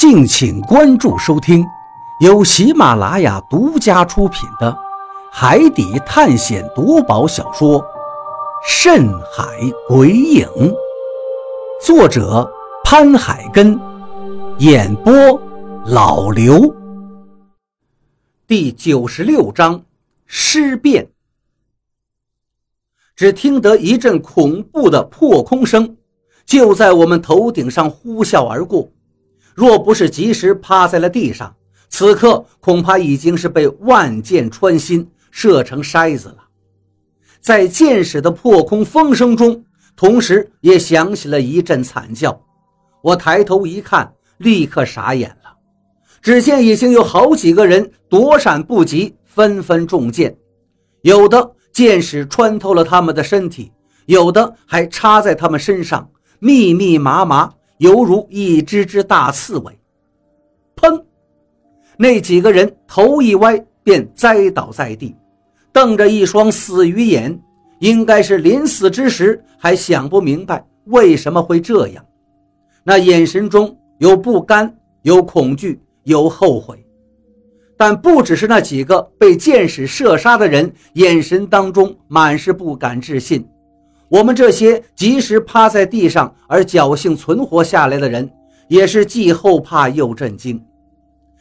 敬请关注收听，由喜马拉雅独家出品的《海底探险夺宝小说》《深海鬼影》，作者潘海根，演播老刘。第九十六章尸变。只听得一阵恐怖的破空声，就在我们头顶上呼啸而过。若不是及时趴在了地上，此刻恐怕已经是被万箭穿心，射成筛子了。在箭矢的破空风声中，同时也响起了一阵惨叫。我抬头一看，立刻傻眼了。只见已经有好几个人躲闪不及，纷纷中箭，有的箭矢穿透了他们的身体，有的还插在他们身上，密密麻麻。犹如一只只大刺猬，砰！那几个人头一歪便栽倒在地，瞪着一双死鱼眼，应该是临死之时还想不明白为什么会这样。那眼神中有不甘，有恐惧，有后悔。但不只是那几个被箭矢射杀的人，眼神当中满是不敢置信。我们这些及时趴在地上而侥幸存活下来的人，也是既后怕又震惊。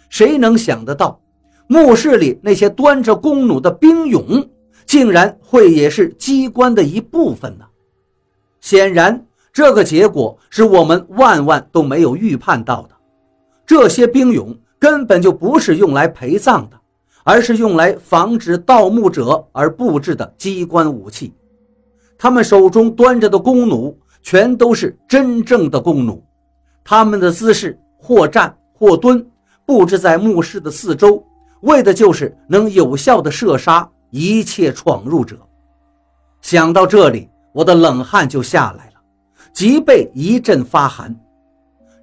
谁能想得到，墓室里那些端着弓弩的兵俑，竟然会也是机关的一部分呢？显然，这个结果是我们万万都没有预判到的。这些兵俑根本就不是用来陪葬的，而是用来防止盗墓者而布置的机关武器。他们手中端着的弓弩全都是真正的弓弩，他们的姿势或站或蹲，布置在墓室的四周，为的就是能有效的射杀一切闯入者。想到这里，我的冷汗就下来了，脊背一阵发寒。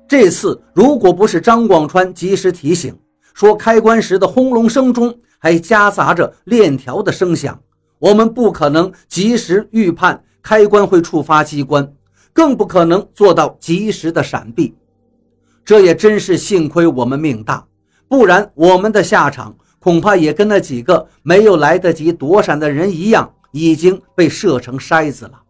这次如果不是张广川及时提醒，说开关时的轰隆声中还夹杂着链条的声响。我们不可能及时预判开关会触发机关，更不可能做到及时的闪避。这也真是幸亏我们命大，不然我们的下场恐怕也跟那几个没有来得及躲闪的人一样，已经被射成筛子了。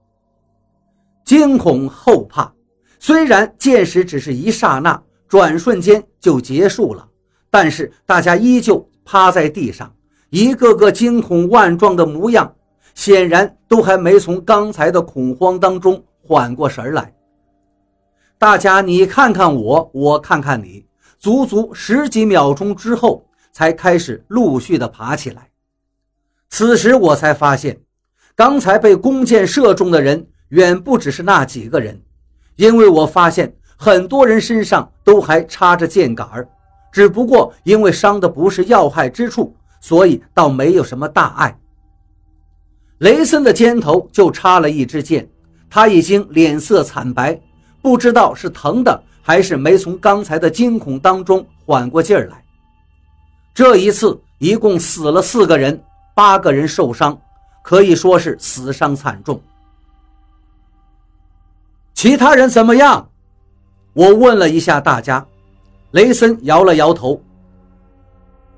惊恐后怕，虽然箭矢只是一刹那，转瞬间就结束了，但是大家依旧趴在地上。一个个惊恐万状的模样，显然都还没从刚才的恐慌当中缓过神来。大家你看看我，我看看你，足足十几秒钟之后，才开始陆续的爬起来。此时我才发现，刚才被弓箭射中的人远不只是那几个人，因为我发现很多人身上都还插着箭杆，只不过因为伤的不是要害之处。所以倒没有什么大碍。雷森的肩头就插了一支箭，他已经脸色惨白，不知道是疼的还是没从刚才的惊恐当中缓过劲儿来。这一次一共死了四个人，八个人受伤，可以说是死伤惨重。其他人怎么样？我问了一下大家，雷森摇了摇头。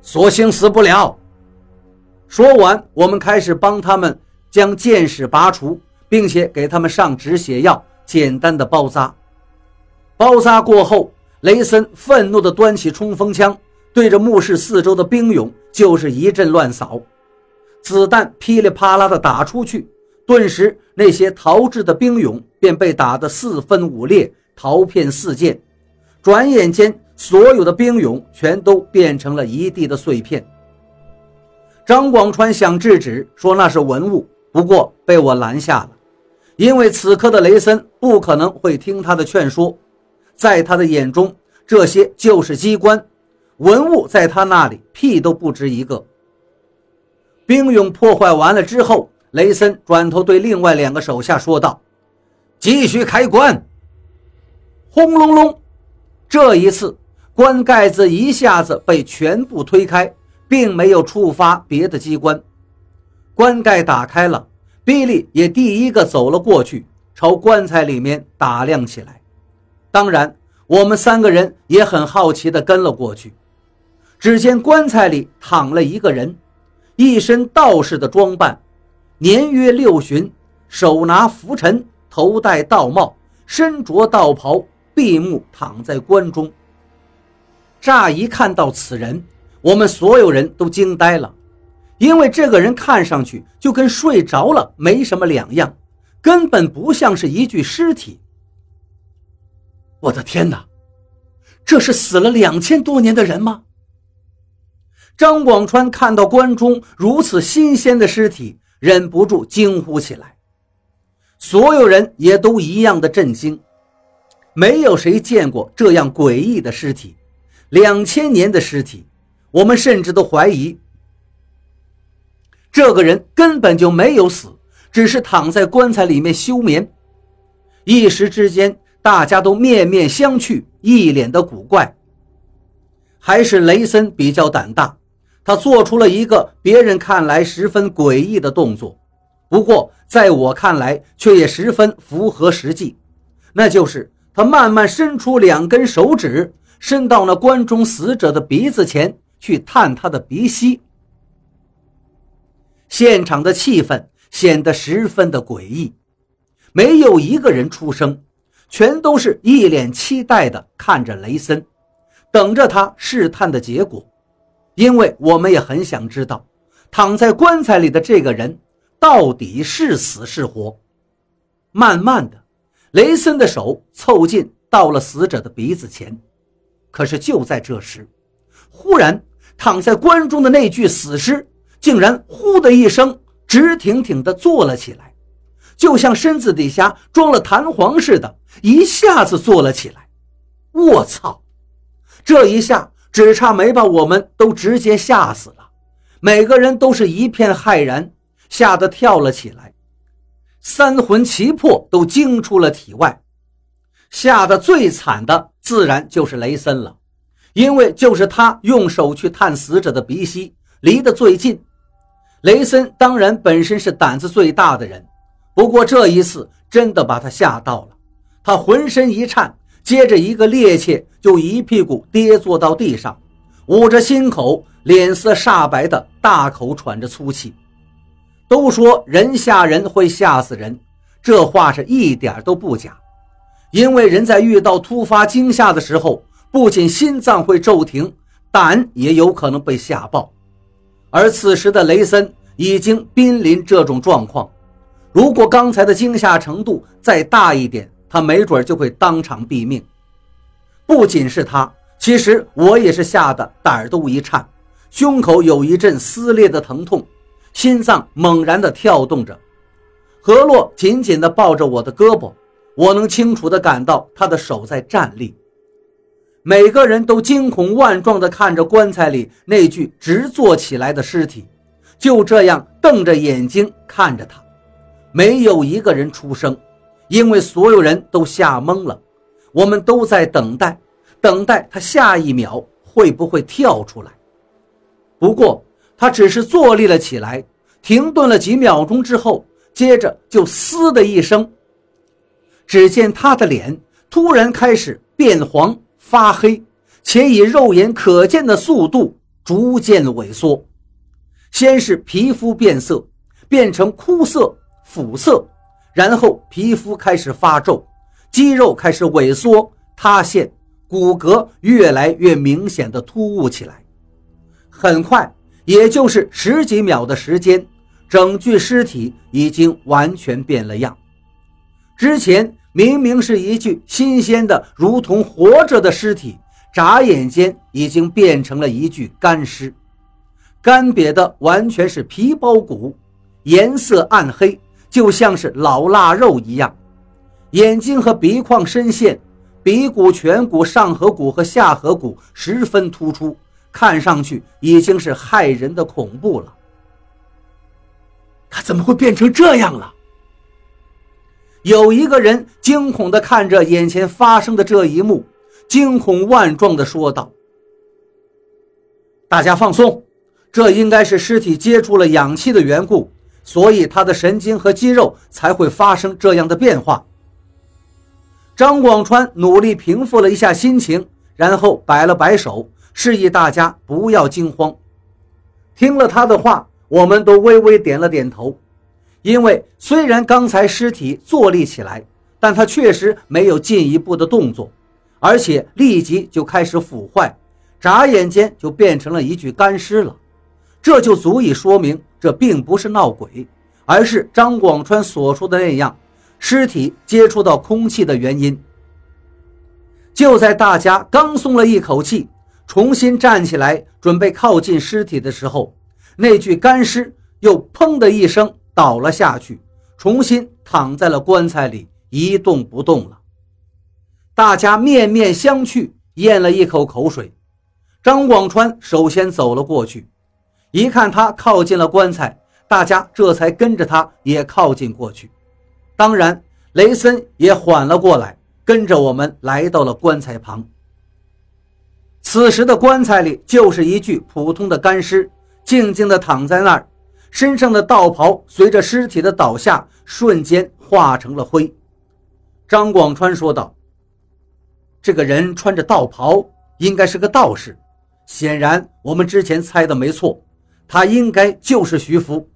索性死不了。说完，我们开始帮他们将箭矢拔除，并且给他们上止血药，简单的包扎。包扎过后，雷森愤怒地端起冲锋枪，对着墓室四周的兵俑就是一阵乱扫，子弹噼里啪啦地打出去，顿时那些逃掷的兵俑便被打得四分五裂，陶片四溅。转眼间。所有的兵俑全都变成了一地的碎片。张广川想制止，说那是文物，不过被我拦下了，因为此刻的雷森不可能会听他的劝说，在他的眼中，这些就是机关，文物在他那里屁都不值一个。兵俑破坏完了之后，雷森转头对另外两个手下说道：“继续开棺。”轰隆隆，这一次。棺盖子一下子被全部推开，并没有触发别的机关。棺盖打开了，比利也第一个走了过去，朝棺材里面打量起来。当然，我们三个人也很好奇地跟了过去。只见棺材里躺了一个人，一身道士的装扮，年约六旬，手拿拂尘，头戴道帽，身着道袍，闭目躺在棺中。乍一看到此人，我们所有人都惊呆了，因为这个人看上去就跟睡着了没什么两样，根本不像是一具尸体。我的天哪，这是死了两千多年的人吗？张广川看到棺中如此新鲜的尸体，忍不住惊呼起来。所有人也都一样的震惊，没有谁见过这样诡异的尸体。两千年的尸体，我们甚至都怀疑，这个人根本就没有死，只是躺在棺材里面休眠。一时之间，大家都面面相觑，一脸的古怪。还是雷森比较胆大。他做出了一个别人看来十分诡异的动作，不过在我看来却也十分符合实际，那就是他慢慢伸出两根手指，伸到那关中死者的鼻子前去探他的鼻息。现场的气氛显得十分的诡异，没有一个人出声，全都是一脸期待的看着雷森，等着他试探的结果。因为我们也很想知道，躺在棺材里的这个人到底是死是活。慢慢的，雷森的手凑近到了死者的鼻子前，可是就在这时，忽然躺在棺中的那具死尸竟然“呼”的一声直挺挺地坐了起来，就像身子底下装了弹簧似的，一下子坐了起来。我操！这一下。只差没把我们都直接吓死了，每个人都是一片骇然，吓得跳了起来，三魂七魄都惊出了体外。吓得最惨的自然就是雷森了，因为就是他用手去探死者的鼻息，离得最近。雷森当然本身是胆子最大的人，不过这一次真的把他吓到了，他浑身一颤。接着，一个趔趄，就一屁股跌坐到地上，捂着心口，脸色煞白的大口喘着粗气。都说人吓人会吓死人，这话是一点都不假。因为人在遇到突发惊吓的时候，不仅心脏会骤停，胆也有可能被吓爆。而此时的雷森已经濒临这种状况，如果刚才的惊吓程度再大一点。他没准就会当场毙命。不仅是他，其实我也是吓得胆儿都一颤，胸口有一阵撕裂的疼痛，心脏猛然的跳动着。何洛紧紧地抱着我的胳膊，我能清楚地感到他的手在站立。每个人都惊恐万状地看着棺材里那具直坐起来的尸体，就这样瞪着眼睛看着他，没有一个人出声。因为所有人都吓懵了，我们都在等待，等待他下一秒会不会跳出来。不过他只是坐立了起来，停顿了几秒钟之后，接着就“嘶”的一声，只见他的脸突然开始变黄发黑，且以肉眼可见的速度逐渐萎缩。先是皮肤变色，变成枯色、腐色。然后皮肤开始发皱，肌肉开始萎缩塌陷，骨骼越来越明显的突兀起来。很快，也就是十几秒的时间，整具尸体已经完全变了样。之前明明是一具新鲜的、如同活着的尸体，眨眼间已经变成了一具干尸，干瘪的完全是皮包骨，颜色暗黑。就像是老腊肉一样，眼睛和鼻眶深陷，鼻骨、颧骨、上颌骨和下颌骨十分突出，看上去已经是骇人的恐怖了。他怎么会变成这样了？有一个人惊恐地看着眼前发生的这一幕，惊恐万状地说道：“大家放松，这应该是尸体接触了氧气的缘故。”所以他的神经和肌肉才会发生这样的变化。张广川努力平复了一下心情，然后摆了摆手，示意大家不要惊慌。听了他的话，我们都微微点了点头。因为虽然刚才尸体坐立起来，但他确实没有进一步的动作，而且立即就开始腐坏，眨眼间就变成了一具干尸了。这就足以说明，这并不是闹鬼，而是张广川所说的那样。尸体接触到空气的原因。就在大家刚松了一口气，重新站起来准备靠近尸体的时候，那具干尸又砰的一声倒了下去，重新躺在了棺材里，一动不动了。大家面面相觑，咽了一口口水。张广川首先走了过去，一看他靠近了棺材，大家这才跟着他也靠近过去。当然，雷森也缓了过来，跟着我们来到了棺材旁。此时的棺材里就是一具普通的干尸，静静地躺在那儿，身上的道袍随着尸体的倒下，瞬间化成了灰。张广川说道：“这个人穿着道袍，应该是个道士。显然，我们之前猜的没错，他应该就是徐福。”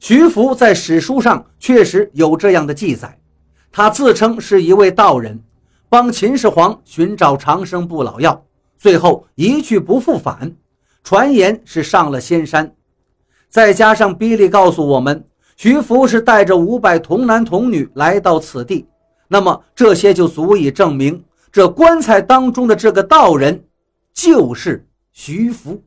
徐福在史书上确实有这样的记载，他自称是一位道人，帮秦始皇寻找长生不老药，最后一去不复返，传言是上了仙山。再加上比利告诉我们，徐福是带着五百童男童女来到此地，那么这些就足以证明，这棺材当中的这个道人就是徐福。